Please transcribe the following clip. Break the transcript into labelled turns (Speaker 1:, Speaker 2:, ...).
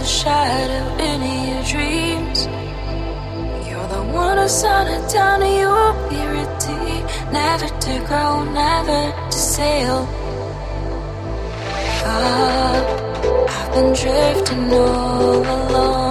Speaker 1: the shadow in your dreams. You're the one who it down to your purity. Never to grow, never to sail. Up, I've been drifting all alone.